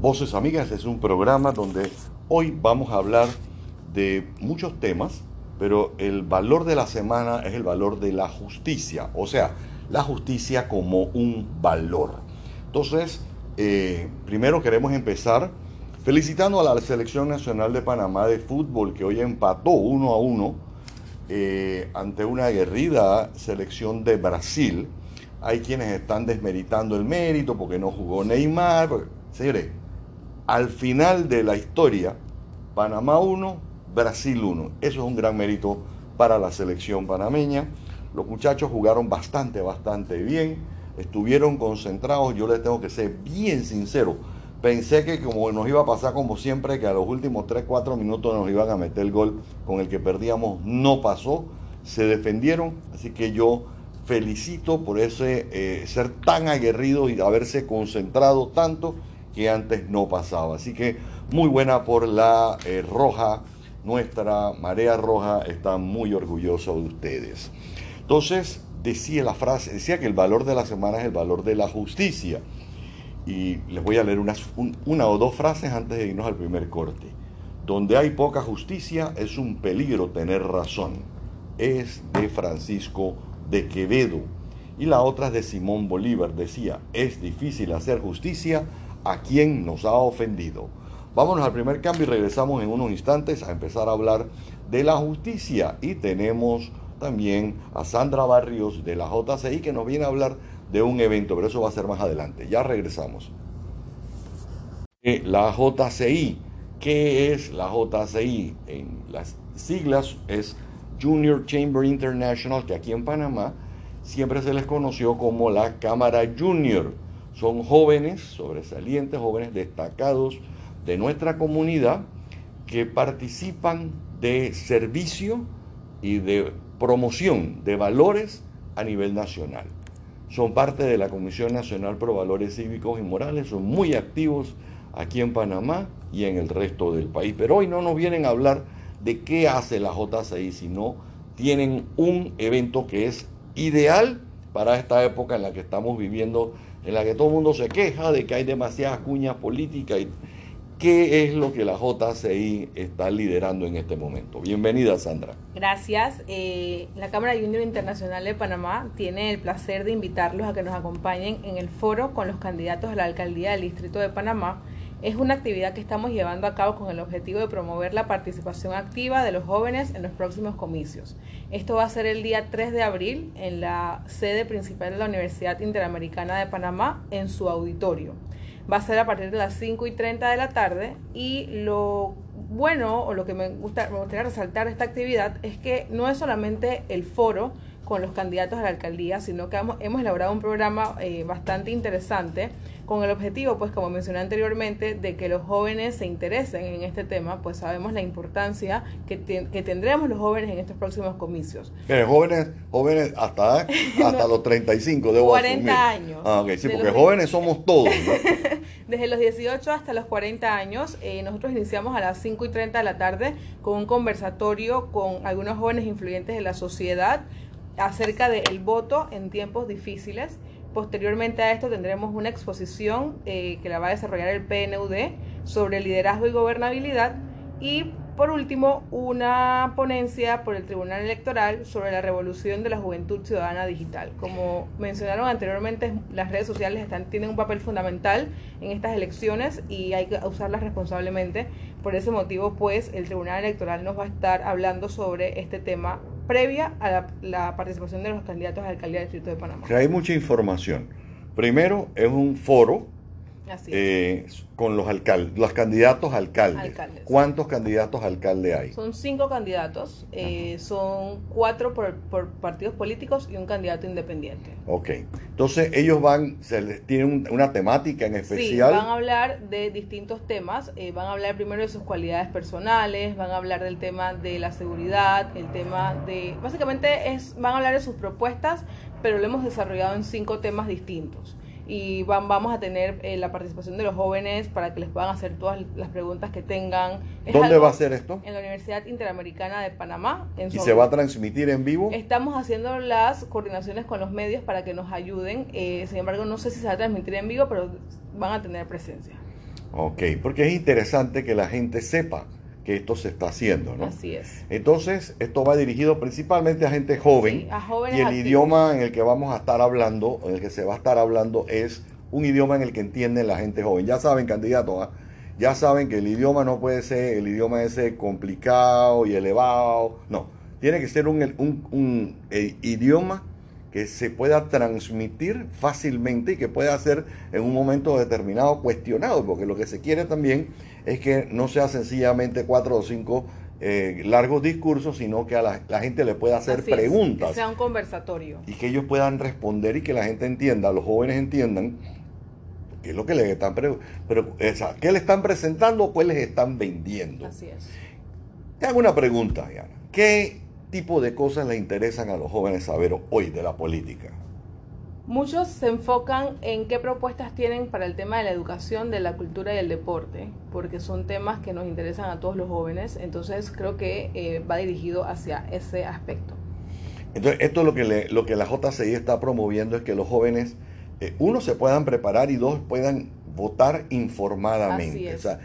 Voces Amigas es un programa donde hoy vamos a hablar de muchos temas, pero el valor de la semana es el valor de la justicia, o sea, la justicia como un valor. Entonces, eh, primero queremos empezar felicitando a la Selección Nacional de Panamá de Fútbol que hoy empató uno a uno eh, ante una aguerrida selección de Brasil. Hay quienes están desmeritando el mérito porque no jugó Neymar. Señores, al final de la historia, Panamá 1, Brasil 1. Eso es un gran mérito para la selección panameña. Los muchachos jugaron bastante, bastante bien. Estuvieron concentrados. Yo les tengo que ser bien sincero. Pensé que como nos iba a pasar como siempre, que a los últimos 3, 4 minutos nos iban a meter el gol con el que perdíamos. No pasó. Se defendieron. Así que yo felicito por ese eh, ser tan aguerrido y haberse concentrado tanto que antes no pasaba. Así que muy buena por la eh, roja, nuestra marea roja está muy orgullosa de ustedes. Entonces, decía la frase, decía que el valor de la semana es el valor de la justicia. Y les voy a leer una o dos frases antes de irnos al primer corte. Donde hay poca justicia es un peligro tener razón. Es de Francisco de Quevedo. Y la otra es de Simón Bolívar. Decía, es difícil hacer justicia a quien nos ha ofendido. Vámonos al primer cambio y regresamos en unos instantes a empezar a hablar de la justicia. Y tenemos también a Sandra Barrios de la JCI que nos viene a hablar de un evento, pero eso va a ser más adelante. Ya regresamos. Eh, la JCI, ¿qué es la JCI? En las siglas es Junior Chamber International, que aquí en Panamá siempre se les conoció como la Cámara Junior son jóvenes sobresalientes, jóvenes destacados de nuestra comunidad que participan de servicio y de promoción de valores a nivel nacional. Son parte de la Comisión Nacional Pro Valores Cívicos y Morales, son muy activos aquí en Panamá y en el resto del país. Pero hoy no nos vienen a hablar de qué hace la JCI, sino tienen un evento que es ideal para esta época en la que estamos viviendo en la que todo el mundo se queja de que hay demasiadas cuñas políticas. Y, ¿Qué es lo que la JCI está liderando en este momento? Bienvenida, Sandra. Gracias. Eh, la Cámara Junior Internacional de Panamá tiene el placer de invitarlos a que nos acompañen en el foro con los candidatos a la alcaldía del Distrito de Panamá es una actividad que estamos llevando a cabo con el objetivo de promover la participación activa de los jóvenes en los próximos comicios. Esto va a ser el día 3 de abril en la sede principal de la Universidad Interamericana de Panamá en su auditorio. Va a ser a partir de las 5 y 30 de la tarde y lo bueno o lo que me, gusta, me gustaría resaltar de esta actividad es que no es solamente el foro, con los candidatos a la alcaldía, sino que hemos, elaborado un programa eh, bastante interesante con el objetivo, pues como mencioné anteriormente, de que los jóvenes se interesen en este tema, pues sabemos la importancia que, tendremos los jóvenes en estos próximos comicios. jóvenes, jóvenes hasta, hasta los 35, debo 40 años. Ah, ok, sí, porque jóvenes somos todos. Desde los 18 hasta los 40 años, eh, nosotros iniciamos a las 5 y 30 de la tarde con un conversatorio con algunos jóvenes influyentes de la sociedad, acerca del voto en tiempos difíciles. Posteriormente a esto tendremos una exposición eh, que la va a desarrollar el PNUD sobre liderazgo y gobernabilidad y por último una ponencia por el Tribunal Electoral sobre la revolución de la juventud ciudadana digital. Como mencionaron anteriormente, las redes sociales tienen un papel fundamental en estas elecciones y hay que usarlas responsablemente. Por ese motivo, pues el Tribunal Electoral nos va a estar hablando sobre este tema previa a la, participación de los candidatos a la alcaldía del Distrito de Panamá. hay mucha información. Primero, es un foro eh, con los alcaldes, los candidatos alcaldes. ¿Cuántos candidatos alcalde hay? Son cinco candidatos, eh, son cuatro por, partidos políticos y un candidato independiente. Ok, entonces ellos van, se les, tienen una temática en especial. Sí, van a hablar de distintos temas, eh, van a hablar primero de sus cualidades personales, van a hablar del tema de la seguridad, el tema de, básicamente es, van a hablar de sus propuestas, pero lo hemos desarrollado en cinco temas distintos y van, vamos a tener eh, la participación de los jóvenes para que les puedan hacer todas las preguntas que tengan. ¿Dónde va a ser esto? En la Universidad Interamericana de Panamá. ¿Y se va a transmitir en vivo? Estamos haciendo las coordinaciones con los medios para que nos ayuden. Eh, sin embargo, no sé si se va a transmitir en vivo, pero van a tener presencia. Ok, porque es interesante que la gente sepa que esto se está haciendo, ¿no? Así es. Entonces, esto va dirigido principalmente a gente joven. a jóvenes y el idioma en el que vamos a estar hablando, en el que se va a estar hablando, es un idioma en el que entiende la gente joven. Ya saben, candidatos, ¿ah? ya saben que el idioma no puede ser el idioma ese complicado y elevado. No, tiene que ser un, un eh, idioma que se pueda transmitir fácilmente y que pueda ser en un momento determinado cuestionado, porque lo que se quiere también es que no sea sencillamente cuatro o cinco eh, largos discursos, sino que a la, gente le pueda hacer preguntas. que sea un conversatorio. Y que ellos puedan responder y que la gente entienda, los jóvenes entiendan qué es lo que les están, pero, qué le están presentando o qué les están vendiendo. Así es. Te hago una pregunta, Diana. ¿Qué tipo de cosas le interesan a los jóvenes saber hoy de la política? Muchos se enfocan en qué propuestas tienen para el tema de la educación, de la cultura y el deporte, porque son temas que nos interesan a todos los jóvenes, entonces creo que eh, va dirigido hacia ese aspecto. Entonces, esto lo que, lo que la JCI está promoviendo es que los jóvenes, eh, uno, se puedan preparar y dos, puedan votar informadamente. O sea,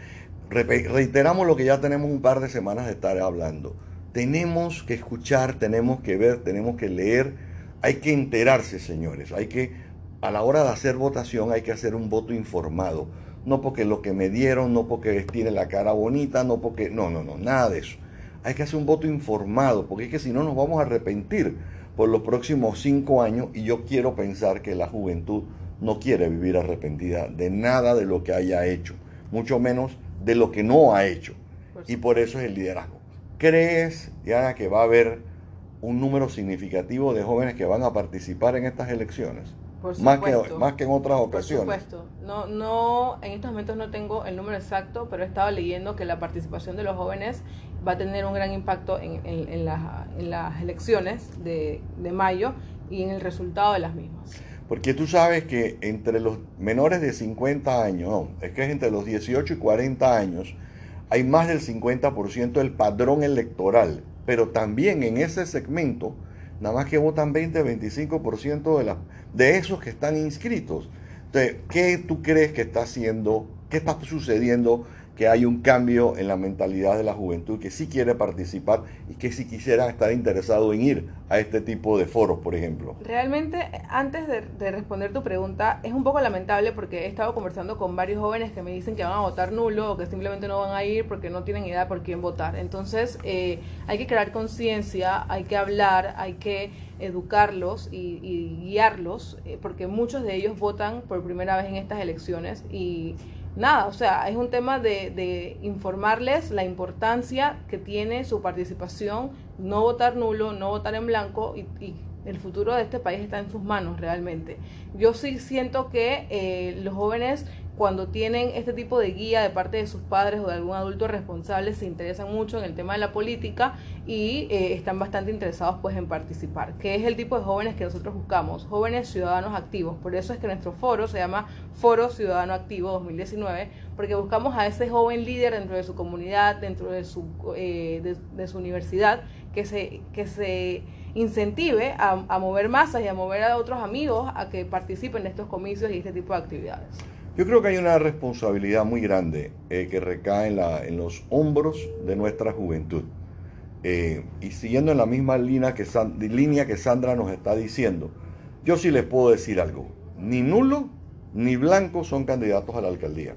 reiteramos lo que ya tenemos un par de semanas de estar hablando. Tenemos que escuchar, tenemos que ver, tenemos que leer hay que enterarse, señores. Hay que, a la hora de hacer votación, hay que hacer un voto informado. No porque lo que me dieron, no porque tiene la cara bonita, no porque. No, no, no, nada de eso. Hay que hacer un voto informado, porque es que si no nos vamos a arrepentir por los próximos cinco años. Y yo quiero pensar que la juventud no quiere vivir arrepentida de nada de lo que haya hecho, mucho menos de lo que no ha hecho. Y por eso es el liderazgo. ¿Crees, Diana, que va a haber un número significativo de jóvenes que van a participar en estas elecciones. más, que, más que en otras ocasiones. Por supuesto. No, no, en estos momentos no tengo el número exacto, pero he estado leyendo que la participación de los jóvenes va a tener un gran impacto en, en, las elecciones de, de mayo y en el resultado de las mismas. Porque tú sabes que entre los menores de 50 años, no, es que es entre los 18 y 40 años, hay más del 50% del padrón electoral pero también en ese segmento, nada más que votan 20, 25% de, de esos que están inscritos. Entonces, ¿qué tú crees que está haciendo, qué está sucediendo que hay un cambio en la mentalidad de la juventud que sí quiere participar y que sí quisiera estar interesado en ir a este tipo de foros, por ejemplo. Realmente, antes de, responder tu pregunta, es un poco lamentable porque he estado conversando con varios jóvenes que me dicen que van a votar nulo o que simplemente no van a ir porque no tienen idea por quién votar. Entonces, eh, hay que crear conciencia, hay que hablar, hay que educarlos y, guiarlos, eh, porque muchos de ellos votan por primera vez en estas elecciones y nada, o sea, es un tema de, informarles la importancia que tiene su participación, no votar nulo, no votar en blanco y, el futuro de este país está en sus manos realmente. Yo sí siento que eh, los jóvenes cuando tienen este tipo de guía de parte de sus padres o de algún adulto responsable se interesan mucho en el tema de la política y eh, están bastante interesados pues en participar, que es el tipo de jóvenes que nosotros buscamos, jóvenes ciudadanos activos. Por eso es que nuestro foro se llama Foro Ciudadano Activo 2019, porque buscamos a ese joven líder dentro de su comunidad, dentro de su, eh, de, su universidad, que se, que se incentive a, a mover masas y a mover a otros amigos a que participen en estos comicios y este tipo de actividades. Yo creo que hay una responsabilidad muy grande eh, que recae en, los hombros de nuestra juventud. Eh, y siguiendo en la misma línea que, línea que Sandra nos está diciendo, yo sí les puedo decir algo. Ni nulo ni blanco son candidatos a la alcaldía.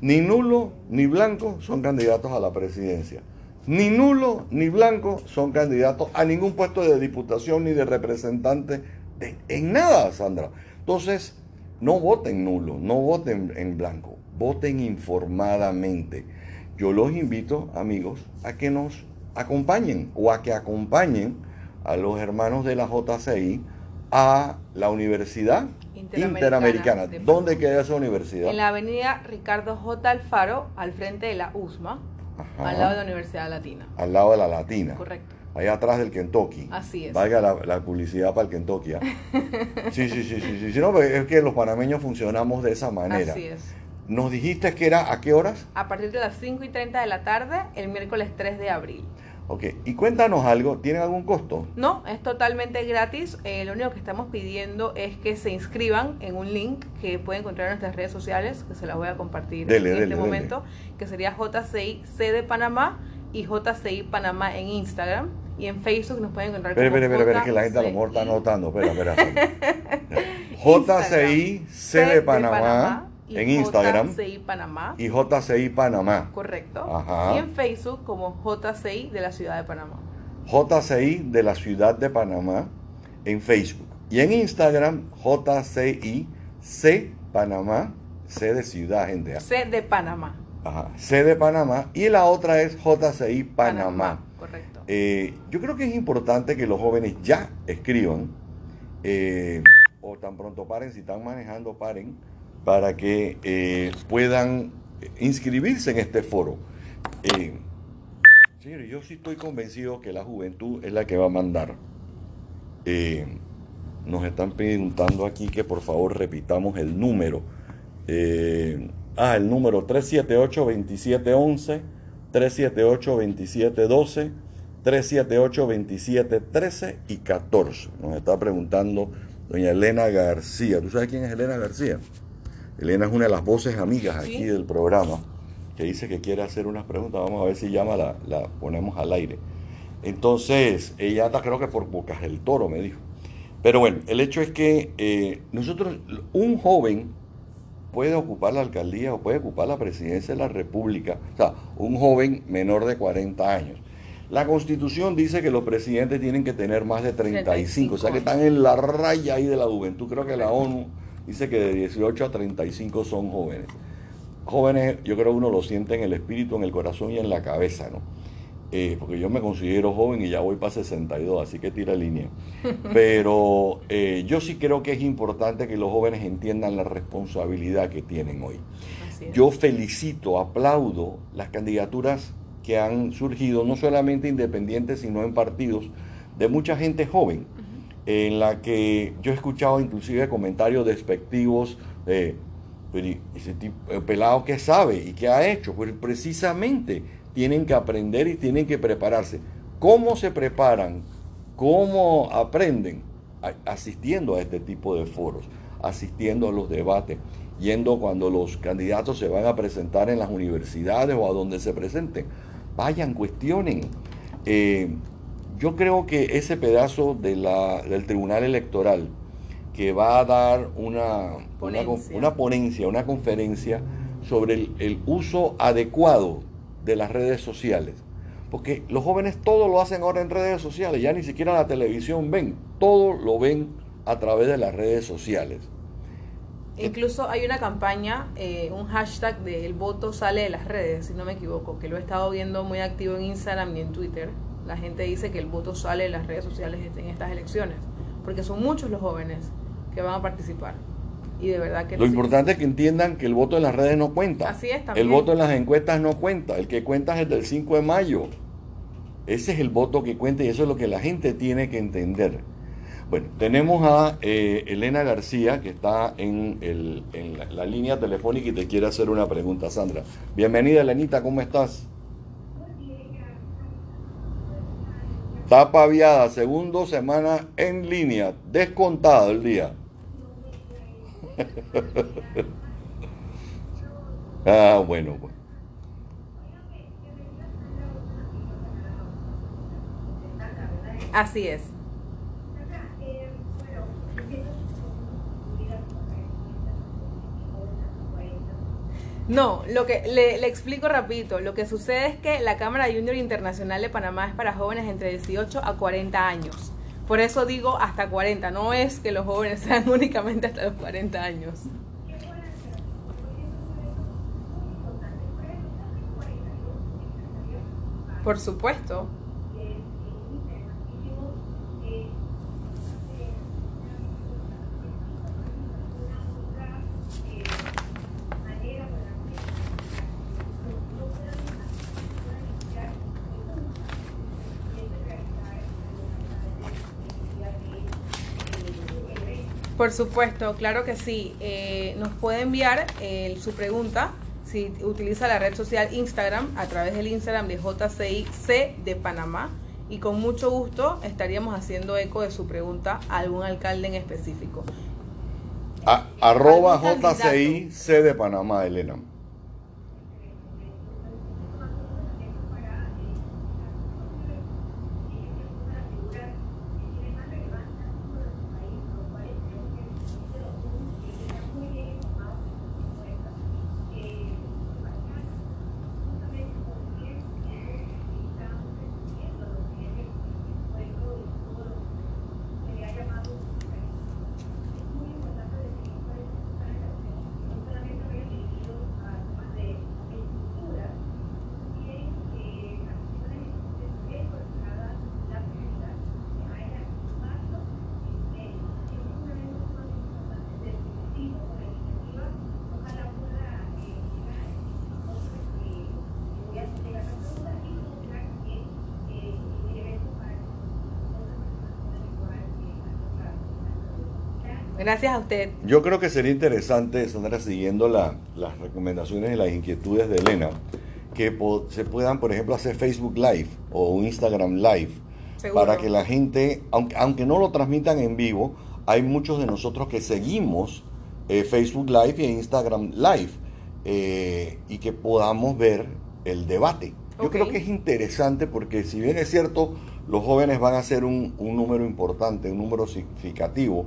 Ni nulo ni blanco son candidatos a la presidencia. Ni nulo ni blanco son candidatos a ningún puesto de diputación ni de representante en nada, Sandra. Entonces, no voten nulo, no voten en blanco, voten informadamente. Yo los invito, amigos, a que nos acompañen o a que acompañen a los hermanos de la JCI a la Universidad Interamericana. ¿Dónde queda esa universidad? En la avenida Ricardo J. Alfaro, al frente de la USMA, al lado de la Universidad Latina. Al lado de la Latina. Correcto. Allá atrás del Kentucky. Así es. Valga la, la publicidad para el Kentucky. ¿ah? Sí, sí, sí, sí, sí. no, pero es que los panameños funcionamos de esa manera. Así es. Nos dijiste que era a qué horas? A partir de las 5 y 30 de la tarde, el miércoles 3 de abril. Ok, y cuéntanos algo, ¿tiene algún costo? No, es totalmente gratis. Eh, lo único que estamos pidiendo es que se inscriban en un link que pueden encontrar en nuestras redes sociales, que se las voy a compartir Dele, en dele, este dele. momento, que sería JCI C de Panamá y JCI Panamá en Instagram. Y en Facebook nos pueden encontrar Espera, como espera, espera, espera, que la gente a lo mejor está anotando. Espera, espera. JCI C de Panamá en Instagram JCI Panamá. y JCI Panamá. Correcto. Ajá. Y en Facebook como JCI de la ciudad de Panamá. JCI de la ciudad de Panamá en Facebook. Y en Instagram, JCI C Panamá, C de ciudad, gente. C de Panamá. Ajá, C de Panamá. Y la otra es JCI Panamá. Eh, yo creo que es importante que los jóvenes ya escriban, eh, o tan pronto paren, si están manejando, paren, para que eh, puedan inscribirse en este foro. Señores, yo sí estoy convencido que la juventud es la que va a mandar. Nos están preguntando aquí que por favor repitamos el número. Ah, el número 378-2711, 378-2712, 378-2713 y 14. Nos está preguntando doña Elena García. ¿Tú sabes quién es Elena García? Elena es una de las voces amigas aquí Sí. del programa que dice que quiere hacer unas preguntas. Vamos a ver si llama, la, la ponemos al aire. Entonces, ella está creo que por Bocas del Toro, me dijo. Pero bueno, el hecho es que eh, nosotros, un joven puede ocupar la alcaldía o puede ocupar la presidencia de la República, o sea, un joven menor de 40 años. La constitución dice que los presidentes tienen que tener más de 35, o sea que están en la raya ahí de la juventud. Creo que la ONU dice que de 18 a 35 son jóvenes. Jóvenes, yo creo que uno lo siente en el espíritu, en el corazón y en la cabeza, ¿no? Eh, porque yo me considero joven y ya voy para 62, así que tira línea. Pero eh, yo sí creo que es importante que los jóvenes entiendan la responsabilidad que tienen hoy. Yo felicito, aplaudo las candidaturas que han surgido, no solamente independientes, sino en partidos, de mucha gente joven, en la que yo he escuchado inclusive comentarios despectivos de, pero ¿y ese tipo, el pelado que sabe y qué ha hecho, pues precisamente tienen que aprender y tienen que prepararse. ¿Cómo se preparan? ¿Cómo aprenden? Asistiendo a este tipo de foros, asistiendo a los debates, yendo cuando los candidatos se van a presentar en las universidades o a donde se presenten. Vayan, cuestionen. Eh, yo creo que ese pedazo de la- del Tribunal Electoral que va a dar una, Ponencia. una ponencia, una conferencia sobre el, el uso adecuado de las redes sociales. Porque los jóvenes todo lo hacen ahora en redes sociales, ya ni siquiera la televisión ven, todo lo ven a través de las redes sociales. Incluso hay una campaña, eh, un hashtag de el voto sale de las redes, si no me equivoco, que lo he estado viendo muy activo en Instagram y en Twitter. La gente dice que el voto sale de las redes sociales en estas elecciones, porque son muchos los jóvenes que van a participar. Y de verdad que Lo importante es que entiendan que el voto en las redes no cuenta. Así es, también. El voto en las encuestas no cuenta. El que cuenta es el del 5 de mayo. Ese es el voto que cuenta y eso es lo que la gente tiene que entender. Bueno, tenemos a eh, Elena García que está en, el- en la, la línea telefónica y te quiere hacer una pregunta, Sandra. Bienvenida, Elenita, ¿cómo estás? Tapa aviada, segundo semana en línea, descontado el día. ah, bueno, pues. Así es. No, lo que le, le explico rapidito. Lo que sucede es que la Cámara Junior Internacional de Panamá es para jóvenes entre 18 a 40 años. Por eso digo hasta 40. No es que los jóvenes sean únicamente hasta los 40 años. Por supuesto. Por supuesto, claro que sí. Eh, nos puede enviar su pregunta si utiliza la red social Instagram a través del Instagram de JCIC de Panamá y con mucho gusto estaríamos haciendo eco de su pregunta a algún alcalde en específico. arroba JCIC de Panamá, Elena. Gracias a usted. Yo creo que sería interesante, Sandra, siguiendo las recomendaciones y las inquietudes de Elena, que se puedan, por ejemplo, hacer Facebook Live o un Instagram Live, para que la gente, aunque, aunque no lo transmitan en vivo, hay muchos de nosotros que seguimos eh, Facebook Live y Instagram Live eh, y que podamos ver el debate. Yo creo que es interesante porque si bien es cierto, los jóvenes van a ser un, un número importante, un número significativo,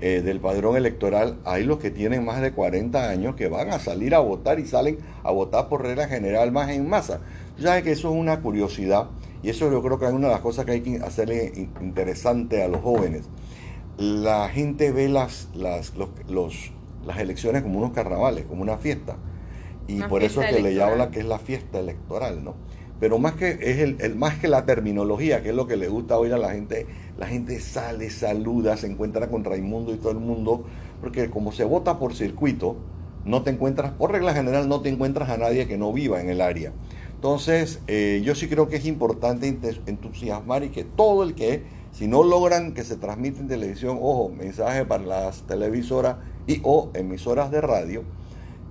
eh, del padrón electoral, hay los que tienen más de 40 años que van a salir a votar y salen a votar por regla general más en masa. Ya que eso es una curiosidad y eso yo creo que es una de las cosas que hay que hacerle interesante a los jóvenes. La gente ve las, las, los, las elecciones como unos carnavales, como una fiesta. Y por eso es que le llaman que es la fiesta electoral, ¿no? Pero más que es el, más que la terminología, que es lo que le gusta oír a la gente, la gente sale, saluda, se encuentra con Raimundo y todo el mundo, porque como se vota por circuito, no te encuentras, por regla general, no te encuentras a nadie que no viva en el área. Entonces, eh, yo sí creo que es importante entusiasmar y que todo el que, si no logran que se transmite en televisión, ojo, mensaje para las televisoras y o emisoras de radio,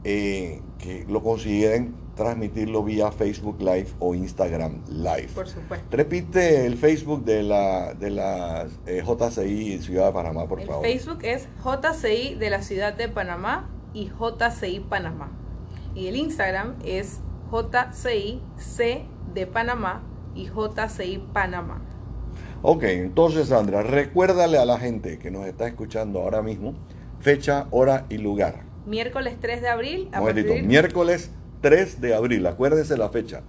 eh, que lo consideren transmitirlo vía Facebook Live o Instagram Live. Por supuesto. Repite el Facebook de la, de la eh, JCI Ciudad de Panamá, por favor. Facebook es JCI de la Ciudad de Panamá y JCI Panamá. Y el Instagram es JCI C de Panamá y JCI Panamá. Ok, entonces Sandra, recuérdale a la gente que nos está escuchando ahora mismo fecha, hora y lugar. Miércoles 3 de abril. A Miércoles 3 de abril, acuérdense la fecha.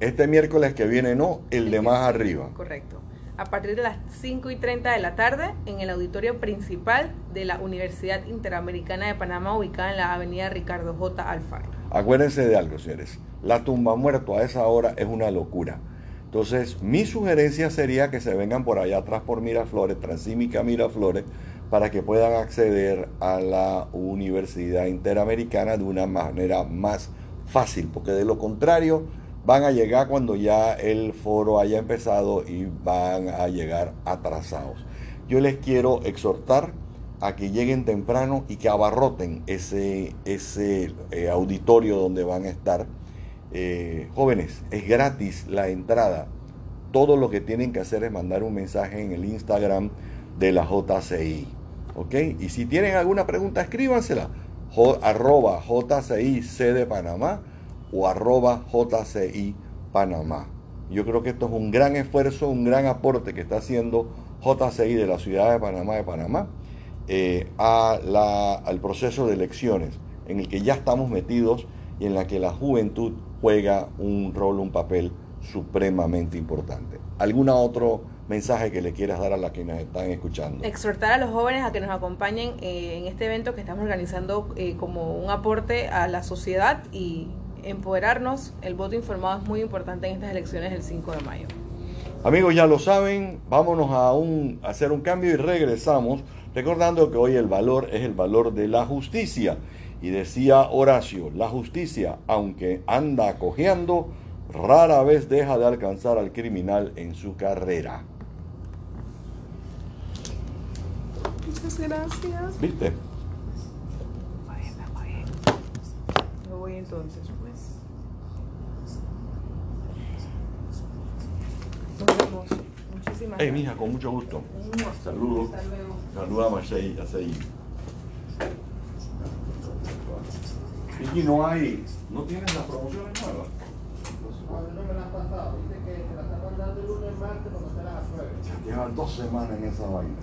Este miércoles que viene no, el de más arriba. Correcto. A partir de las 5 y 30 de la tarde, en el auditorio principal de la Universidad Interamericana de Panamá, ubicada en la avenida Ricardo J. Alfaro. Acuérdense de algo, señores. La tumba muerto a esa hora es una locura. Entonces, mi sugerencia sería que se vengan por allá atrás por Miraflores, Transímica Miraflores, para que puedan acceder a la Universidad Interamericana de una manera más fácil, porque de lo contrario van a llegar cuando ya el foro haya empezado y van a llegar atrasados. Yo les quiero exhortar a que lleguen temprano y que abarroten ese, ese eh, auditorio donde van a estar. Eh, jóvenes, es gratis la entrada. Todo lo que tienen que hacer es mandar un mensaje en el Instagram de la JCI. ¿Ok? Y si tienen alguna pregunta, escríbansela arroba JCI de Panamá o arroba JCI Panamá. Yo creo que esto es un gran esfuerzo, un gran aporte que está haciendo JCI de la ciudad de Panamá de Panamá eh, al proceso de elecciones en el que ya estamos metidos y en la que la juventud juega un rol, un papel supremamente importante. ¿Alguna otro mensaje que le quieras dar a las que nos están escuchando? Exhortar a los jóvenes a que nos acompañen eh, en este evento que estamos organizando eh, como un aporte a la sociedad y empoderarnos. El voto informado es muy importante en estas elecciones del 5 de mayo. Amigos, ya lo saben, vámonos a, un, a hacer un cambio y regresamos recordando que hoy el valor es el valor de la justicia. Y decía Horacio, la justicia, aunque anda cojeando, rara vez deja de alcanzar al criminal en su carrera. Muchas gracias. ¿Viste? Me voy entonces, pues. Nos vemos. Muchísimas Hey, gracias. mija, con mucho gusto. Saludos. Hasta luego. Saluda a Marcei, a. Vicky, no hay, no tienes las promociones nuevas. No me la han pasado, dice que se la está mandando el lunes, martes, cuando se las apruebe. Llevan dos semanas en esa vaina.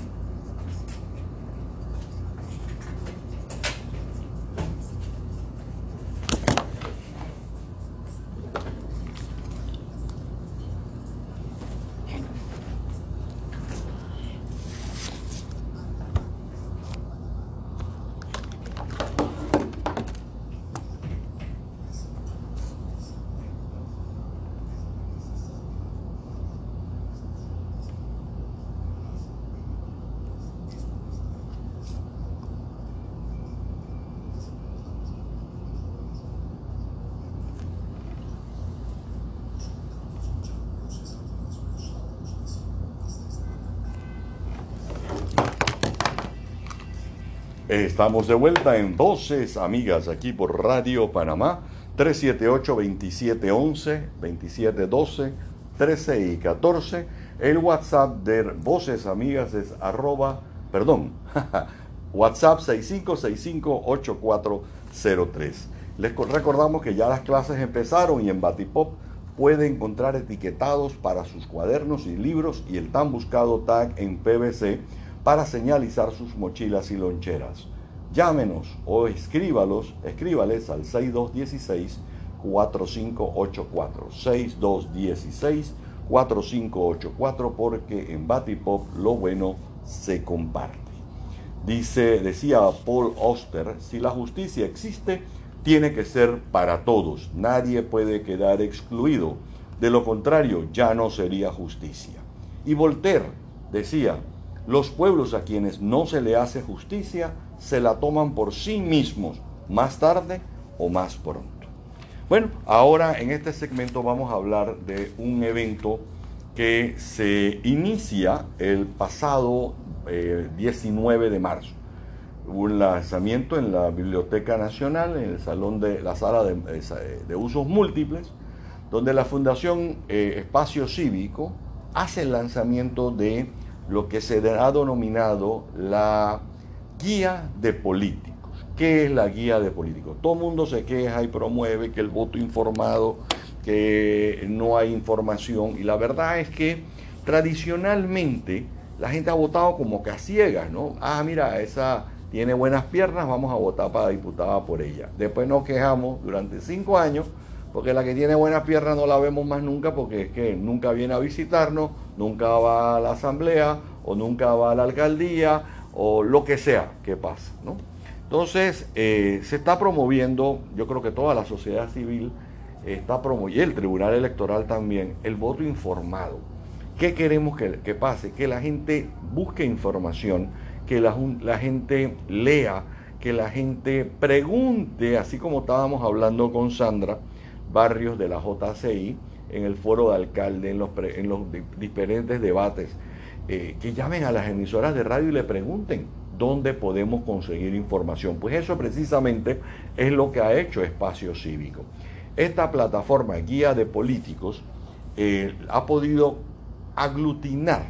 Estamos de vuelta en Voces Amigas aquí por Radio Panamá 378-2711, 2712, 13 y 14. El WhatsApp de Voces Amigas es arroba, perdón, WhatsApp 65658403. Les co- recordamos que ya las clases empezaron y en Batipop puede encontrar etiquetados para sus cuadernos y libros y el tan buscado tag en PVC para señalizar sus mochilas y loncheras. Llámenos o escríbalos, escríbales al 6216 4584 6216 4584 porque en Batipop lo bueno se comparte. Dice, decía Paul Auster, si la justicia existe, tiene que ser para todos. Nadie puede quedar excluido. De lo contrario, ya no sería justicia. Y Voltaire decía, los pueblos a quienes no se le hace justicia se la toman por sí mismos, más tarde o más pronto. Bueno, ahora en este segmento vamos a hablar de un evento que se inicia el pasado eh, 19 de marzo. Un lanzamiento en la Biblioteca Nacional, en el salón de la sala de, eh, usos múltiples, donde la Fundación eh, Espacio Cívico hace el lanzamiento de lo que se ha denominado la guía de políticos. ¿Qué es la guía de políticos? Todo el mundo se queja y promueve que el voto informado, que no hay información. Y la verdad es que tradicionalmente la gente ha votado como que a ciegas, ¿no? Ah, mira, esa tiene buenas piernas, vamos a votar para diputada por ella. Después nos quejamos durante cinco años porque la que tiene buenas piernas no la vemos más nunca porque es que nunca viene a visitarnos, nunca va a la asamblea o nunca va a la alcaldía o lo que sea que pasa, ¿no? Entonces, eh, se está promoviendo, yo creo que toda la sociedad civil está promoviendo, y el Tribunal Electoral también, el voto informado. ¿Qué queremos que, que pase? Que la gente busque información, que la gente lea, que la gente pregunte, así como estábamos hablando con Sandra Barrios de la JCI, en el foro de alcalde, en los, en los di- diferentes debates, eh, que llamen a las emisoras de radio y le pregunten dónde podemos conseguir información. Pues eso precisamente es lo que ha hecho Espacio Cívico. Esta plataforma guía de políticos eh, ha podido aglutinar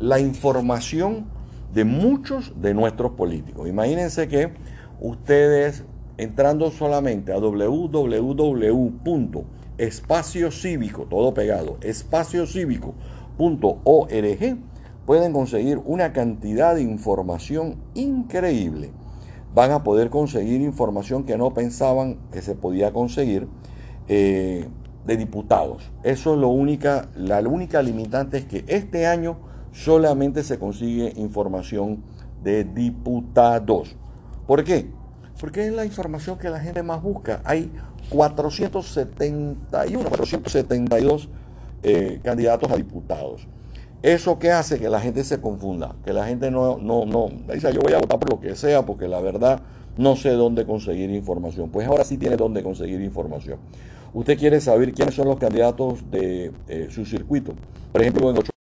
la información de muchos de nuestros políticos. Imagínense que ustedes entrando solamente a www.espaciocívico, todo pegado, espaciocívico.org, pueden conseguir una cantidad de información increíble. Van a poder conseguir información que no pensaban que se podía conseguir eh, de diputados. Eso es lo única, la única limitante es que este año solamente se consigue información de diputados. ¿Por qué? Porque es la información que la gente más busca. Hay 471, 472 eh, candidatos a diputados. Eso que hace que la gente se confunda, que la gente no, no, no, dice yo voy a votar por lo que sea, porque la verdad no sé dónde conseguir información. Pues ahora sí tiene dónde conseguir información. Usted quiere saber quiénes son los candidatos de eh, su circuito. Por ejemplo, en 8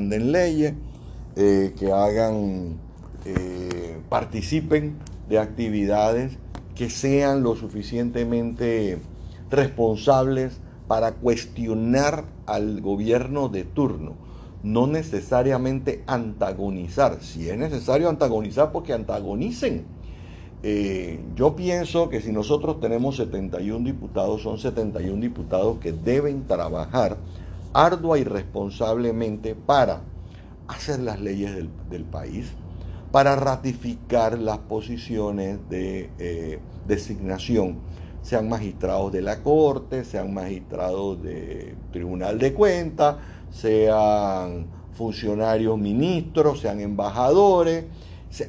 manden leyes, eh, que hagan, eh, participen de actividades que sean lo suficientemente responsables para cuestionar al gobierno de turno, no necesariamente antagonizar. Si es necesario antagonizar, porque antagonicen. Eh, yo pienso que si nosotros tenemos 71 diputados, son 71 diputados que deben trabajar ardua y responsablemente para hacer las leyes del, país, para ratificar las posiciones de eh, designación sean magistrados de la Corte, sean magistrados del Tribunal de Cuentas, sean funcionarios ministros, sean embajadores,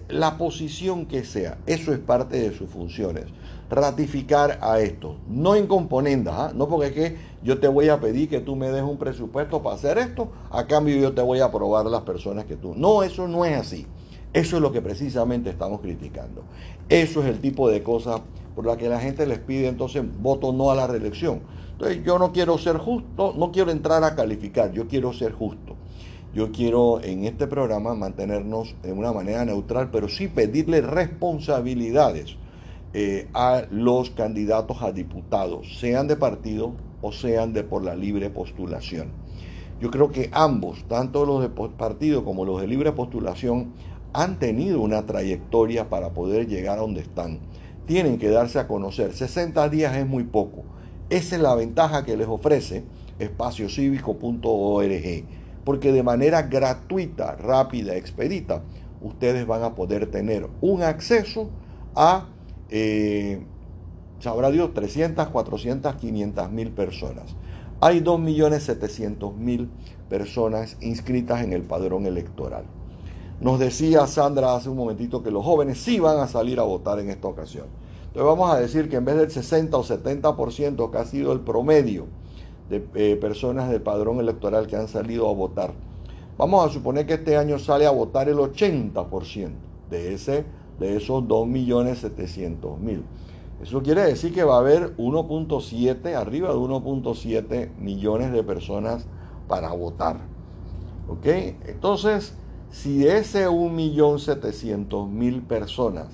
la posición que sea, eso es parte de sus funciones. Ratificar a esto, no en componendas, ¿ah? no porque es que yo te voy a pedir que tú me des un presupuesto para hacer esto, a cambio yo te voy a aprobar las personas que tú. No, eso no es así. Eso es lo que precisamente estamos criticando. Eso es el tipo de cosas por la que la gente les pide entonces voto no a la reelección. Entonces yo no quiero ser justo, no quiero entrar a calificar, yo quiero ser justo. Yo quiero en este programa mantenernos de una manera neutral, pero sí pedirle responsabilidades eh, a los candidatos a diputados, sean de partido o sean de por la libre postulación. Yo creo que ambos, tanto los de partido como los de libre postulación, han tenido una trayectoria para poder llegar a donde están. Tienen que darse a conocer. 60 días es muy poco. Esa es la ventaja que les ofrece espaciocívico.org, porque de manera gratuita, rápida, expedita, ustedes van a poder tener un acceso a, eh, sabrá Dios, 300, 400, 500 mil personas. Hay 2.700.000 personas inscritas en el padrón electoral. Nos decía Sandra hace un momentito que los jóvenes sí van a salir a votar en esta ocasión. Entonces vamos a decir que en vez del 60 o 70% que ha sido el promedio de eh, personas del padrón electoral que han salido a votar, vamos a suponer que este año sale a votar el 80% de, ese, de esos 2.700.000. Eso quiere decir que va a haber 1.7, arriba de 1.7 millones de personas para votar. ¿Ok? Entonces, si ese 1.700.000 personas,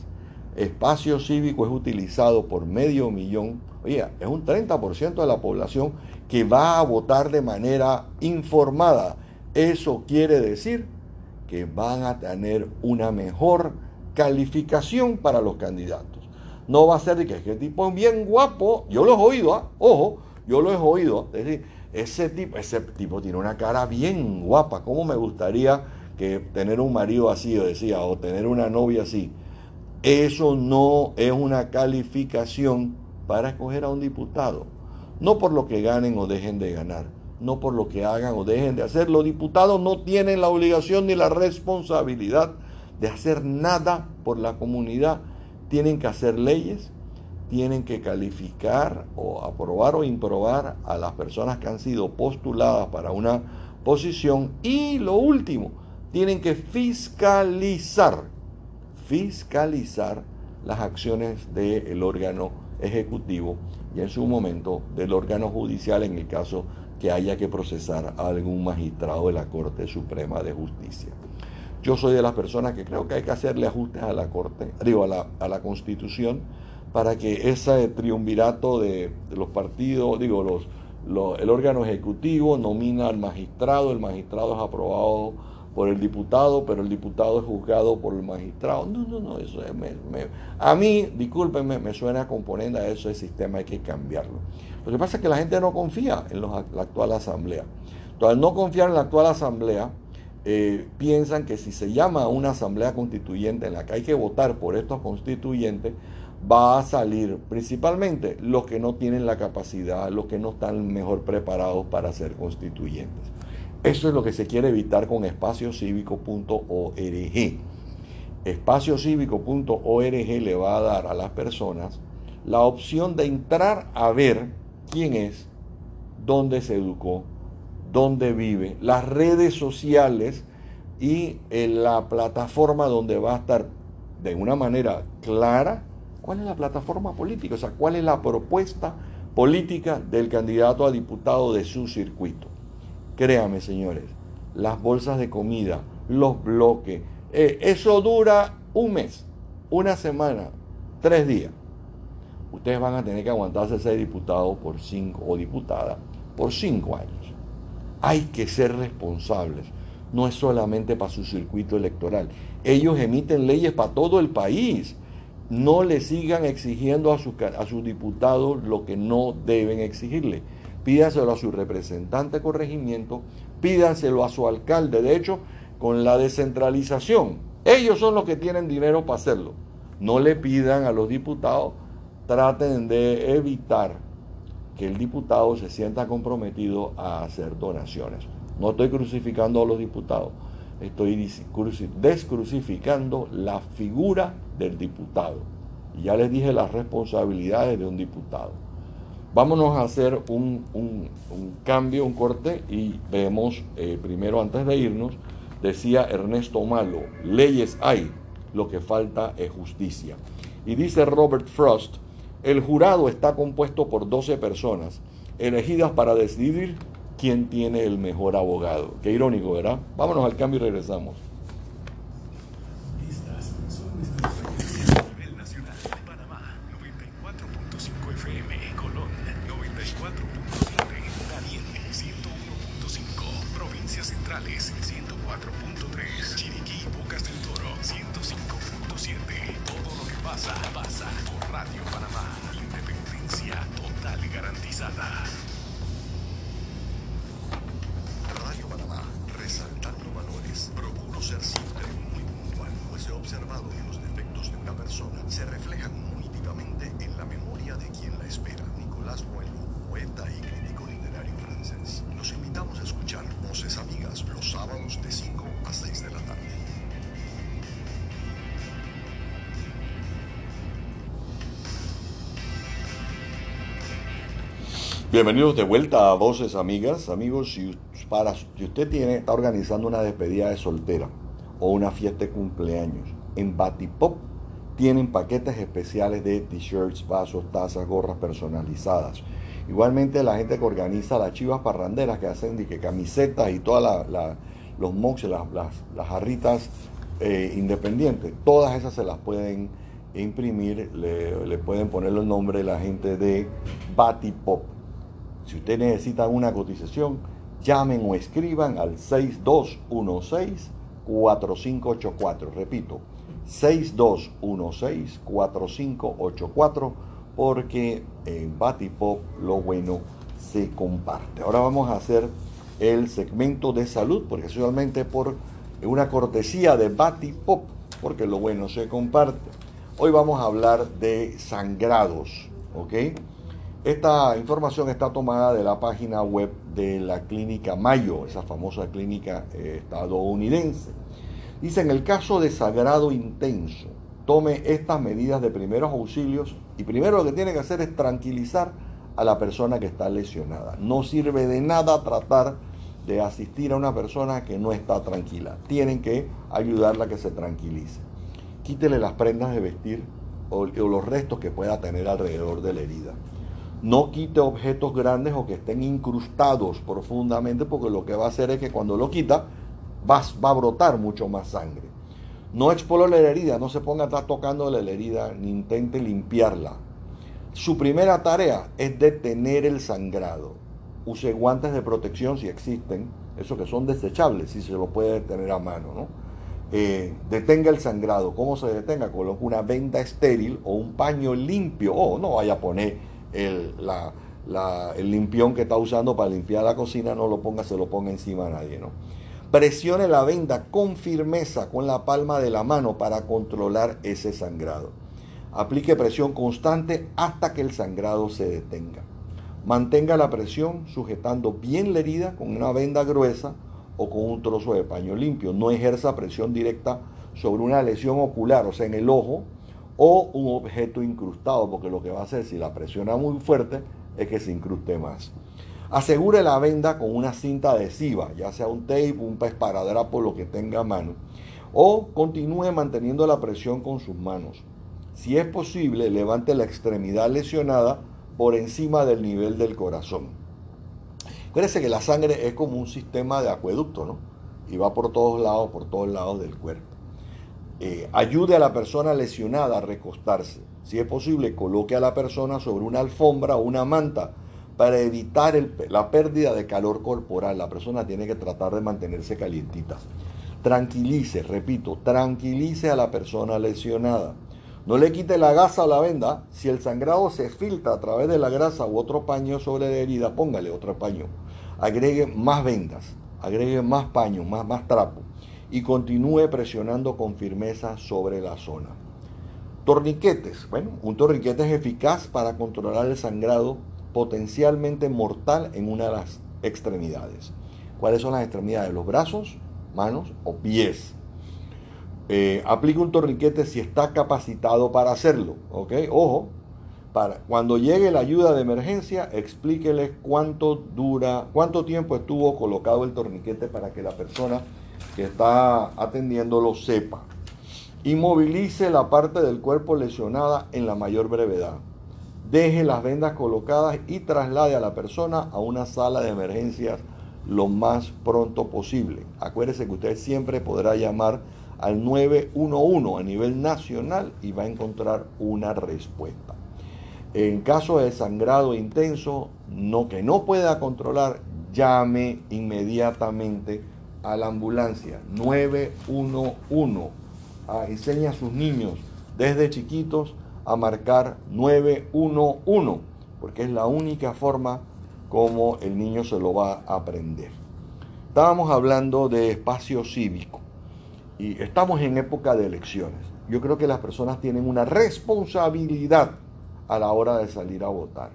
espacio cívico es utilizado por medio millón, oye, es un 30% de la población que va a votar de manera informada. Eso quiere decir que van a tener una mejor calificación para los candidatos. No va a ser de que este tipo es bien guapo, yo lo he oído, ¿ah? ojo, yo lo he oído, es decir, ese tipo, ese tipo tiene una cara bien guapa, ¿cómo me gustaría que tener un marido así, decía, o tener una novia así, eso no es una calificación para escoger a un diputado. No por lo que ganen o dejen de ganar, no por lo que hagan o dejen de hacer. Los diputados no tienen la obligación ni la responsabilidad de hacer nada por la comunidad. Tienen que hacer leyes, tienen que calificar o aprobar o improbar a las personas que han sido postuladas para una posición. Y lo último, tienen que fiscalizar, fiscalizar las acciones del órgano ejecutivo y en su momento del órgano judicial en el caso que haya que procesar a algún magistrado de la Corte Suprema de Justicia. Yo soy de las personas que creo que hay que hacerle ajustes a la Corte, digo, a la, a la Constitución, para que ese triunvirato de, los partidos, digo, los, el órgano ejecutivo nomina al magistrado, el magistrado es aprobado por el diputado, pero el diputado es juzgado por el magistrado. No, no, no, eso es, a mí, discúlpenme, me suena a eso, el sistema hay que cambiarlo. Lo que pasa es que la gente no confía en la actual asamblea. Entonces, al no confiar en la actual asamblea, eh, piensan que si se llama a una asamblea constituyente en la que hay que votar por estos constituyentes, va a salir principalmente los que no tienen la capacidad, los que no están mejor preparados para ser constituyentes. Eso es lo que se quiere evitar con espaciocívico.org. Espaciocívico.org le va a dar a las personas la opción de entrar a ver quién es, dónde se educó, dónde vive, las redes sociales y en la plataforma donde va a estar de una manera clara cuál es la plataforma política, o sea, cuál es la propuesta política del candidato a diputado de su circuito. Créame, señores, las bolsas de comida, los bloques. Eh, eso dura un mes, una semana, tres días. Ustedes van a tener que aguantarse ser diputados por cinco o diputada por cinco años. Hay que ser responsables. No es solamente para su circuito electoral. Ellos emiten leyes para todo el país. No le sigan exigiendo a, a sus diputados lo que no deben exigirle. Pídanselo a su representante de corregimiento, pídanselo a su alcalde. De hecho, con la descentralización, ellos son los que tienen dinero para hacerlo. No le pidan a los diputados, traten de evitar que el diputado se sienta comprometido a hacer donaciones. No estoy crucificando a los diputados, estoy descrucificando la figura del diputado. Ya les dije las responsabilidades de un diputado. Vámonos a hacer un, cambio, un corte y vemos eh, primero antes de irnos, decía Ernesto Malo, leyes hay, lo que falta es justicia. Y dice Robert Frost, el jurado está compuesto por 12 personas, elegidas para decidir quién tiene el mejor abogado. Qué irónico, ¿verdad? Vámonos al cambio y regresamos. Bienvenidos de vuelta a Voces Amigas. Amigos, si, para, si usted tiene, está organizando una despedida de soltera o una fiesta de cumpleaños, en Batipop tienen paquetes especiales de t-shirts, vasos, tazas, gorras personalizadas. Igualmente la gente que organiza las chivas parranderas que hacen que camisetas y todas los mocks, las, las, jarritas eh, independientes, todas esas se las pueden imprimir, le, le pueden poner el nombre de la gente de Batipop. Si usted necesita una cotización, llamen o escriban al 6216-4584. Repito, 6216-4584 porque en Batipop lo bueno se comparte. Ahora vamos a hacer el segmento de salud, porque solamente por una cortesía de Batipop, porque lo bueno se comparte. Hoy vamos a hablar de sangrados, ¿ok? Esta información está tomada de la página web de la clínica Mayo, esa famosa clínica eh, estadounidense. Dice, en el caso de sagrado intenso, tome estas medidas de primeros auxilios y primero lo que tiene que hacer es tranquilizar a la persona que está lesionada. No sirve de nada tratar de asistir a una persona que no está tranquila. Tienen que ayudarla a que se tranquilice. Quítele las prendas de vestir o los restos que pueda tener alrededor de la herida. No quite objetos grandes o que estén incrustados profundamente porque lo que va a hacer es que cuando lo quita va, va a brotar mucho más sangre. No explore la herida, no se ponga a estar tocando la herida ni intente limpiarla. Su primera tarea es detener el sangrado. Use guantes de protección si existen, esos que son desechables, si se lo puede tener a mano. ¿no? Eh, detenga el sangrado. ¿Cómo se detenga? Coloque una venda estéril o un paño limpio. O oh, no vaya a poner el, el limpión que está usando para limpiar la cocina, no lo ponga, se lo ponga encima a nadie, ¿no? Presione la venda con firmeza con la palma de la mano para controlar ese sangrado. Aplique presión constante hasta que el sangrado se detenga. Mantenga la presión sujetando bien la herida con una venda gruesa o con un trozo de paño limpio. No ejerza presión directa sobre una lesión ocular, o sea, en el ojo, o un objeto incrustado, porque lo que va a hacer si la presiona muy fuerte es que se incruste más. Asegure la venda con una cinta adhesiva, ya sea un tape, un por lo que tenga a mano, o continúe manteniendo la presión con sus manos. Si es posible, levante la extremidad lesionada por encima del nivel del corazón. Acuérdense que la sangre es como un sistema de acueducto, ¿no? y va por todos lados, por todos lados del cuerpo. Eh, ayude a la persona lesionada a recostarse. Si es posible, coloque a la persona sobre una alfombra o una manta para evitar la pérdida de calor corporal. La persona tiene que tratar de mantenerse calientita. Tranquilice, repito, tranquilice a la persona lesionada. No le quite la gasa a la venda. Si el sangrado se filtra a través de la grasa u otro paño sobre la herida, póngale otro paño. Agregue más vendas, agregue más paño, más, más trapo y continúe presionando con firmeza sobre la zona. Torniquetes. Bueno, un torniquete es eficaz para controlar el sangrado potencialmente mortal en una de las extremidades. ¿Cuáles son las extremidades? Los brazos, manos o pies. Eh, aplique un torniquete si está capacitado para hacerlo. ¿ok? Ojo, para, cuando llegue la ayuda de emergencia, explíquele cuánto dura, cuánto tiempo estuvo colocado el torniquete para que la persona que está atendiendo lo sepa. Inmovilice la parte del cuerpo lesionada en la mayor brevedad. Deje las vendas colocadas y traslade a la persona a una sala de emergencias lo más pronto posible. Acuérdese que usted siempre podrá llamar al 911 a nivel nacional y va a encontrar una respuesta. En caso de sangrado intenso, no que no pueda controlar, llame inmediatamente a la ambulancia 911. Ah, enseña a sus niños desde chiquitos a marcar 911, porque es la única forma como el niño se lo va a aprender. Estábamos hablando de espacio cívico y estamos en época de elecciones. Yo creo que las personas tienen una responsabilidad a la hora de salir a votar.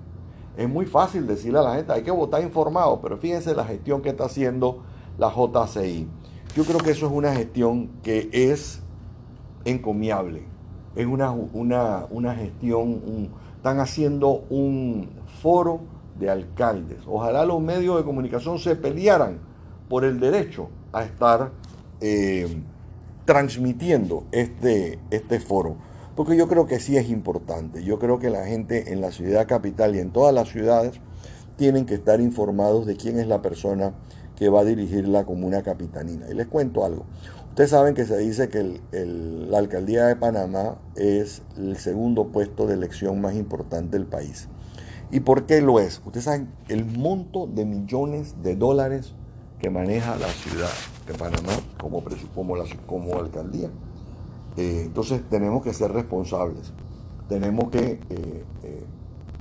Es muy fácil decirle a la gente, hay que votar informado, pero fíjense la gestión que está haciendo la JCI. Yo creo que eso es una gestión que es encomiable. Es una, una, una gestión, están haciendo un foro de alcaldes. Ojalá los medios de comunicación se pelearan por el derecho a estar eh, transmitiendo este, este foro. Porque yo creo que sí es importante. Yo creo que la gente en la ciudad capital y en todas las ciudades tienen que estar informados de quién es la persona que va a dirigir la comuna capitanina. Y les cuento algo. Ustedes saben que se dice que la alcaldía de Panamá es el segundo puesto de elección más importante del país. ¿Y por qué lo es? Ustedes saben el monto de millones de dólares que maneja la ciudad de Panamá como, como alcaldía. Eh, entonces tenemos que ser responsables. Tenemos que eh, eh,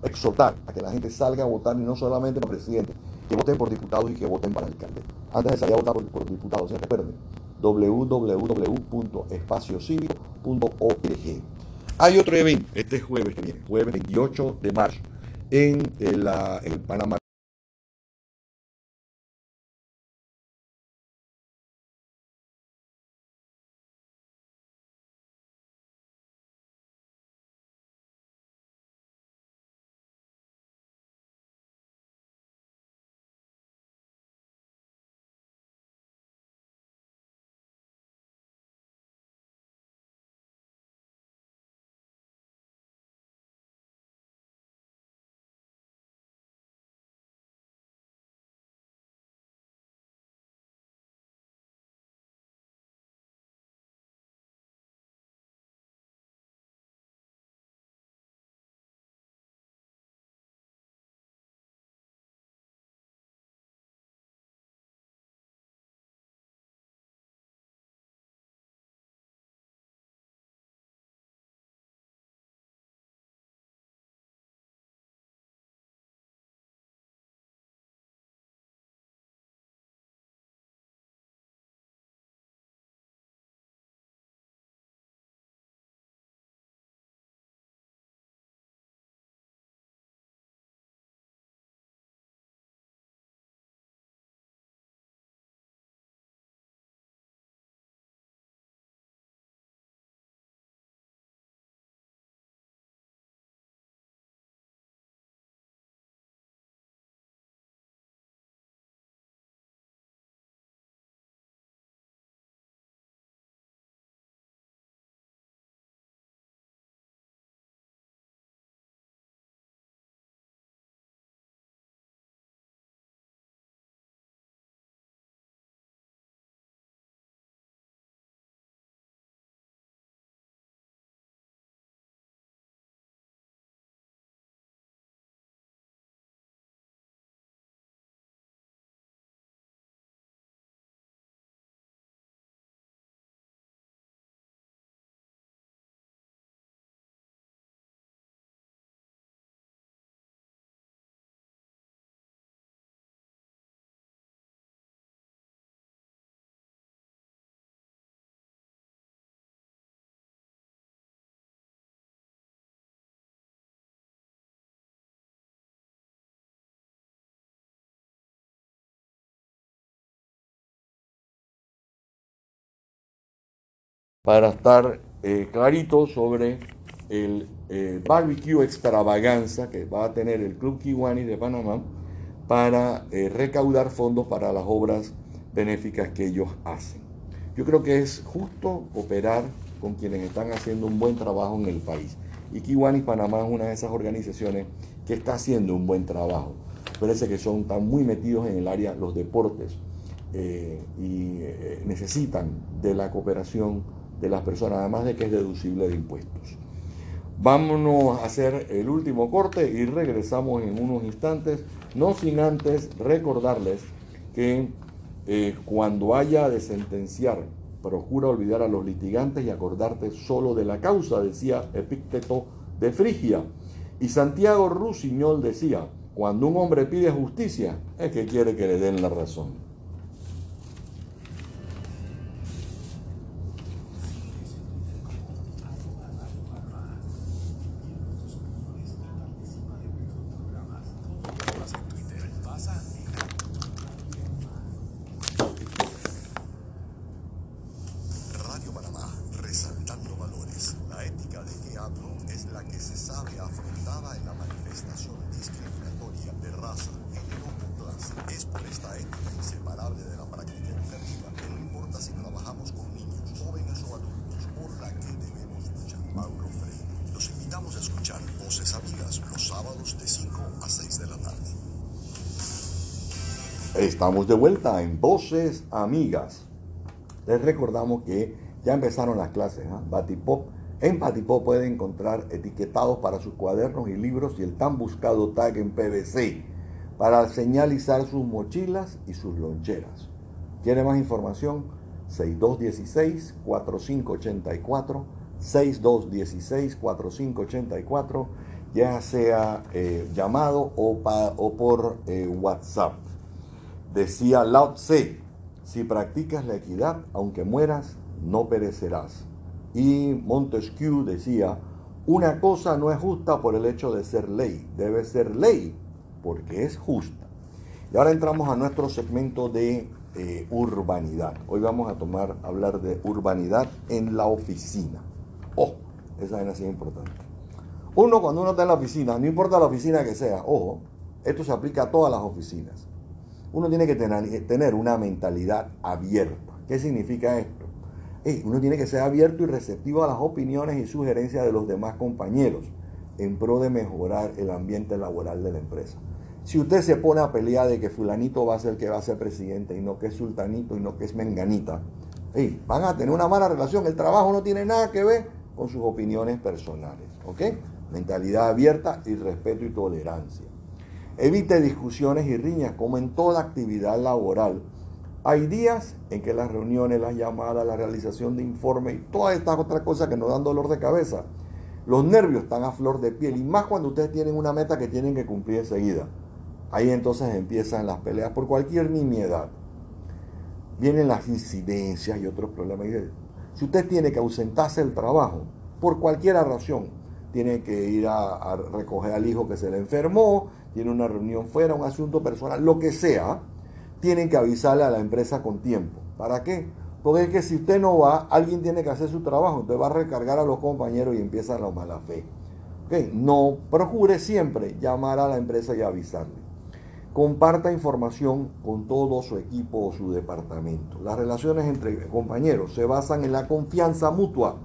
exhortar a que la gente salga a votar y no solamente para presidente, que voten por diputados y que voten para alcalde. Antes de salir a votar por, diputados, se recuerden, www.espaciocívico.org. Hay otro evento, este jueves que viene, jueves 28 de marzo, en, la, en Panamá. Para estar eh, clarito sobre el eh, barbecue extravaganza que va a tener el Club Kiwani de Panamá para eh, recaudar fondos para las obras benéficas que ellos hacen. Yo creo que es justo cooperar con quienes están haciendo un buen trabajo en el país. Y Kiwani Panamá es una de esas organizaciones que está haciendo un buen trabajo. Parece que son tan muy metidos en el área los deportes y necesitan de la cooperación de las personas, además de que es deducible de impuestos. Vámonos a hacer el último corte y regresamos en unos instantes, no sin antes recordarles que eh, cuando haya de sentenciar, procura olvidar a los litigantes y acordarte solo de la causa, decía Epícteto de Frigia. Y Santiago Rusiñol decía, cuando un hombre pide justicia, es que quiere que le den la razón. De vuelta en Voces Amigas. Les recordamos que ya empezaron las clases. ¿eh? Batipop. En Batipop pueden encontrar etiquetados para sus cuadernos y libros y el tan buscado tag en PVC para señalizar sus mochilas y sus loncheras. ¿Quiere más información? 6216-4584, 6216-4584, ya sea eh, llamado o, o por eh, WhatsApp. Decía Lao Tse, si practicas la equidad, aunque mueras, no perecerás. Y Montesquieu decía, una cosa no es justa por el hecho de ser ley, debe ser ley porque es justa. Y ahora entramos a nuestro segmento de eh, urbanidad. Hoy vamos a hablar de urbanidad en la oficina. Oh, esa es así importante. Uno cuando uno está en la oficina, no importa la oficina que sea, ojo, esto se aplica a todas las oficinas uno tiene que tener, una mentalidad abierta. ¿Qué significa esto? uno tiene que ser abierto y receptivo a las opiniones y sugerencias de los demás compañeros en pro de mejorar el ambiente laboral de la empresa. Si usted se pone a pelear de que fulanito va a ser el que va a ser presidente y no que es sultanito y no que es menganita, van a tener una mala relación. El trabajo no tiene nada que ver con sus opiniones personales. ¿Ok? Mentalidad abierta y respeto y tolerancia. Evite discusiones y riñas, como en toda actividad laboral. Hay días en que las reuniones, las llamadas, la realización de informes y todas estas otras cosas que nos dan dolor de cabeza, los nervios están a flor de piel y más cuando ustedes tienen una meta que tienen que cumplir enseguida. Ahí entonces empiezan las peleas por cualquier nimiedad. Vienen las incidencias y otros problemas. Si usted tiene que ausentarse del trabajo por cualquier razón, tiene que ir a, a recoger al hijo que se le enfermó, tiene una reunión fuera, un asunto personal, lo que sea, tienen que avisarle a la empresa con tiempo. ¿Para qué? Porque es que si usted no va, alguien tiene que hacer su trabajo, usted va a recargar a los compañeros y empieza la mala fe. No procure siempre llamar a la empresa y avisarle. Comparta información con todo su equipo o su departamento. Las relaciones entre compañeros se basan en la confianza mutua.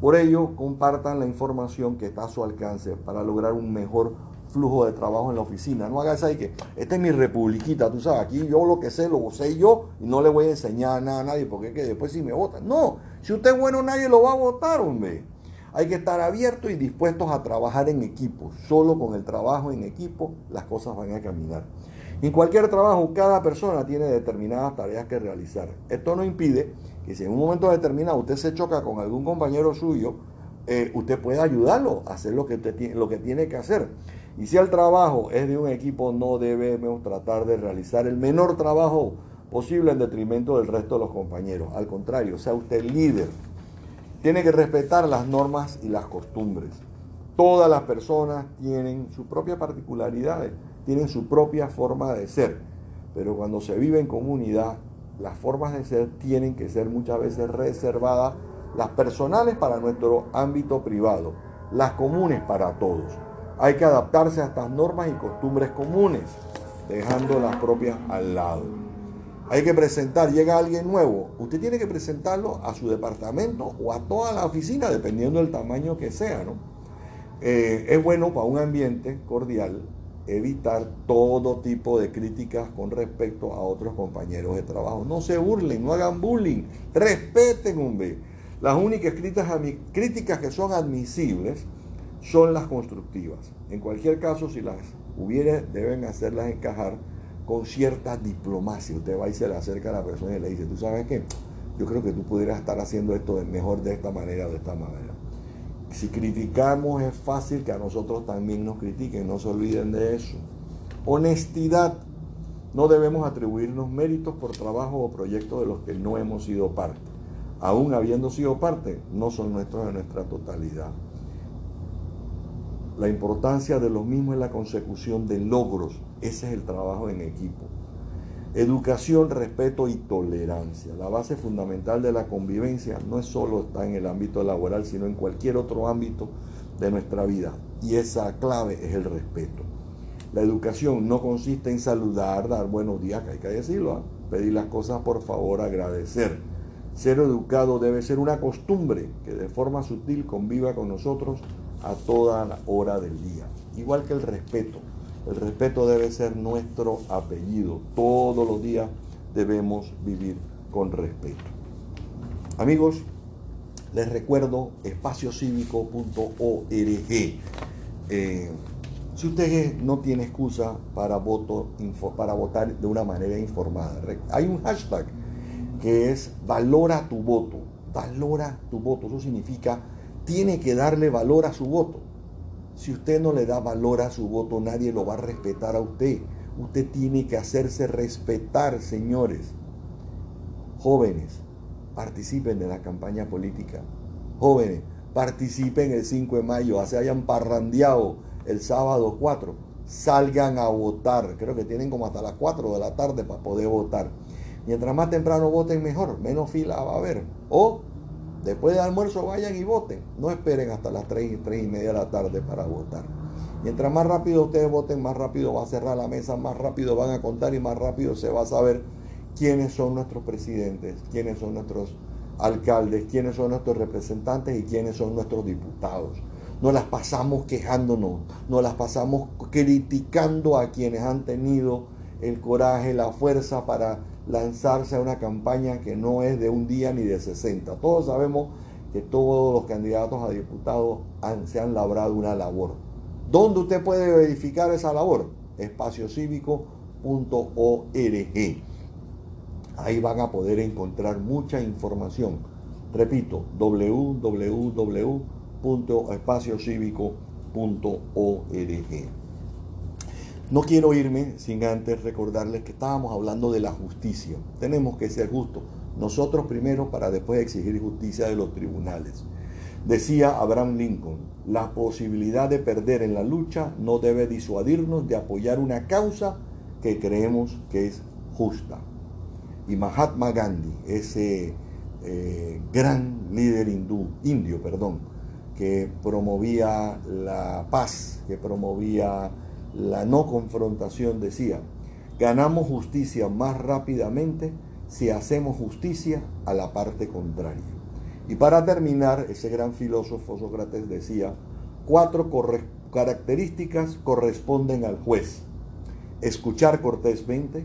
Por ello, compartan la información que está a su alcance para lograr un mejor flujo de trabajo en la oficina. No hagas ahí que esta es mi republiquita, tú sabes, aquí yo lo que sé lo sé yo y no le voy a enseñar nada a nadie porque es que después si me votan. No, si usted es bueno nadie lo va a votar, hombre. Hay que estar abiertos y dispuestos a trabajar en equipo. Solo con el trabajo en equipo las cosas van a caminar. En cualquier trabajo, cada persona tiene determinadas tareas que realizar. Esto no impide que si en un momento determinado usted se choca con algún compañero suyo, eh, usted pueda ayudarlo a hacer lo que, lo que tiene que hacer. Y si el trabajo es de un equipo, no debemos tratar de realizar el menor trabajo posible en detrimento del resto de los compañeros. Al contrario, sea usted líder. Tiene que respetar las normas y las costumbres. Todas las personas tienen sus propias particularidades, tienen su propia forma de ser. Pero cuando se vive en comunidad, las formas de ser tienen que ser muchas veces reservadas Las personales para nuestro ámbito privado, las comunes para todos. Hay que adaptarse a estas normas y costumbres comunes, dejando las propias al lado. Hay que presentar, llega alguien nuevo, usted tiene que presentarlo a su departamento o a toda la oficina, dependiendo del tamaño que sea, ¿no? Eh, es bueno para un ambiente cordial evitar todo tipo de críticas con respecto a otros compañeros de trabajo. No se burlen, no hagan bullying, respeten, hombre. Las únicas críticas que son admisibles son las constructivas. En cualquier caso, si las hubiere, deben hacerlas encajar con cierta diplomacia. Usted va y se le acerca a la persona y le dice, tú sabes qué, yo creo que tú pudieras estar haciendo esto mejor de esta manera o de esta manera. Si criticamos es fácil que a nosotros también nos critiquen, no se olviden de eso. Honestidad. No debemos atribuirnos méritos por trabajo o proyectos de los que no hemos sido parte. Aún habiendo sido parte, no son nuestros en nuestra totalidad. La importancia de los mismos es la consecución de logros. Ese es el trabajo en equipo. Educación, respeto y tolerancia. La base fundamental de la convivencia no es solo está en el ámbito laboral, sino en cualquier otro ámbito de nuestra vida. Y esa clave es el respeto. La educación no consiste en saludar, dar buenos días, que hay que decirlo, ¿ah? pedir las cosas por favor, agradecer. Ser educado debe ser una costumbre que de forma sutil conviva con nosotros a toda hora del día. Igual que el respeto. El respeto debe ser nuestro apellido. Todos los días debemos vivir con respeto. Amigos, les recuerdo espaciocívico.org. Eh, si usted no tiene excusa para, voto, para votar de una manera informada, hay un hashtag que es valora tu voto. Valora tu voto. Eso significa tiene que darle valor a su voto. Si usted no le da valor a su voto, nadie lo va a respetar a usted. Usted tiene que hacerse respetar, señores. Jóvenes, participen de la campaña política. Jóvenes, participen el 5 de mayo, se hayan parrandeado el sábado 4. Salgan a votar. Creo que tienen como hasta las 4 de la tarde para poder votar. Mientras más temprano voten, mejor. Menos fila va a haber. O Después del almuerzo vayan y voten. No esperen hasta las 3, 3 y media de la tarde para votar. Mientras más rápido ustedes voten, más rápido va a cerrar la mesa, más rápido van a contar y más rápido se va a saber quiénes son nuestros presidentes, quiénes son nuestros alcaldes, quiénes son nuestros representantes y quiénes son nuestros diputados. No las pasamos quejándonos, no las pasamos criticando a quienes han tenido el coraje, la fuerza para lanzarse a una campaña que no es de un día ni de 60. Todos sabemos que todos los candidatos a diputados se han labrado una labor. ¿Dónde usted puede verificar esa labor? espaciocívico.org. Ahí van a poder encontrar mucha información. Repito, www.espaciocívico.org. No quiero irme sin antes recordarles que estábamos hablando de la justicia. Tenemos que ser justos. Nosotros primero para después exigir justicia de los tribunales. Decía Abraham Lincoln, la posibilidad de perder en la lucha no debe disuadirnos de apoyar una causa que creemos que es justa. Y Mahatma Gandhi, ese eh, gran líder hindú, indio, perdón, que promovía la paz, que promovía la no confrontación decía, ganamos justicia más rápidamente si hacemos justicia a la parte contraria. Y para terminar, ese gran filósofo Sócrates decía, cuatro características corresponden al juez. Escuchar cortésmente,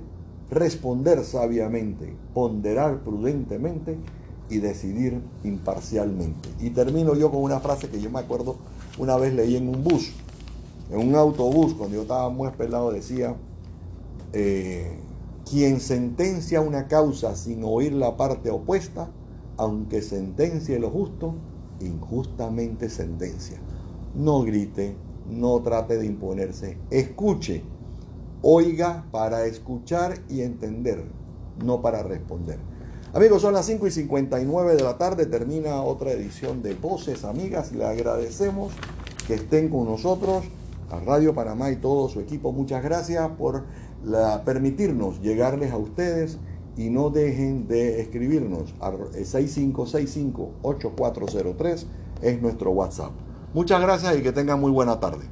responder sabiamente, ponderar prudentemente y decidir imparcialmente. Y termino yo con una frase que yo me acuerdo una vez leí en un bus en un autobús, cuando yo estaba muy pelado, decía, eh, quien sentencia una causa sin oír la parte opuesta, aunque sentencie lo justo, injustamente sentencia. No grite, no trate de imponerse, escuche, oiga para escuchar y entender, no para responder. Amigos, son las 5 y 59 de la tarde, termina otra edición de Voces Amigas, le agradecemos que estén con nosotros Radio Panamá y todo su equipo, muchas gracias por permitirnos llegarles a ustedes y no dejen de escribirnos. 6565-8403 es nuestro WhatsApp. Muchas gracias y que tengan muy buena tarde.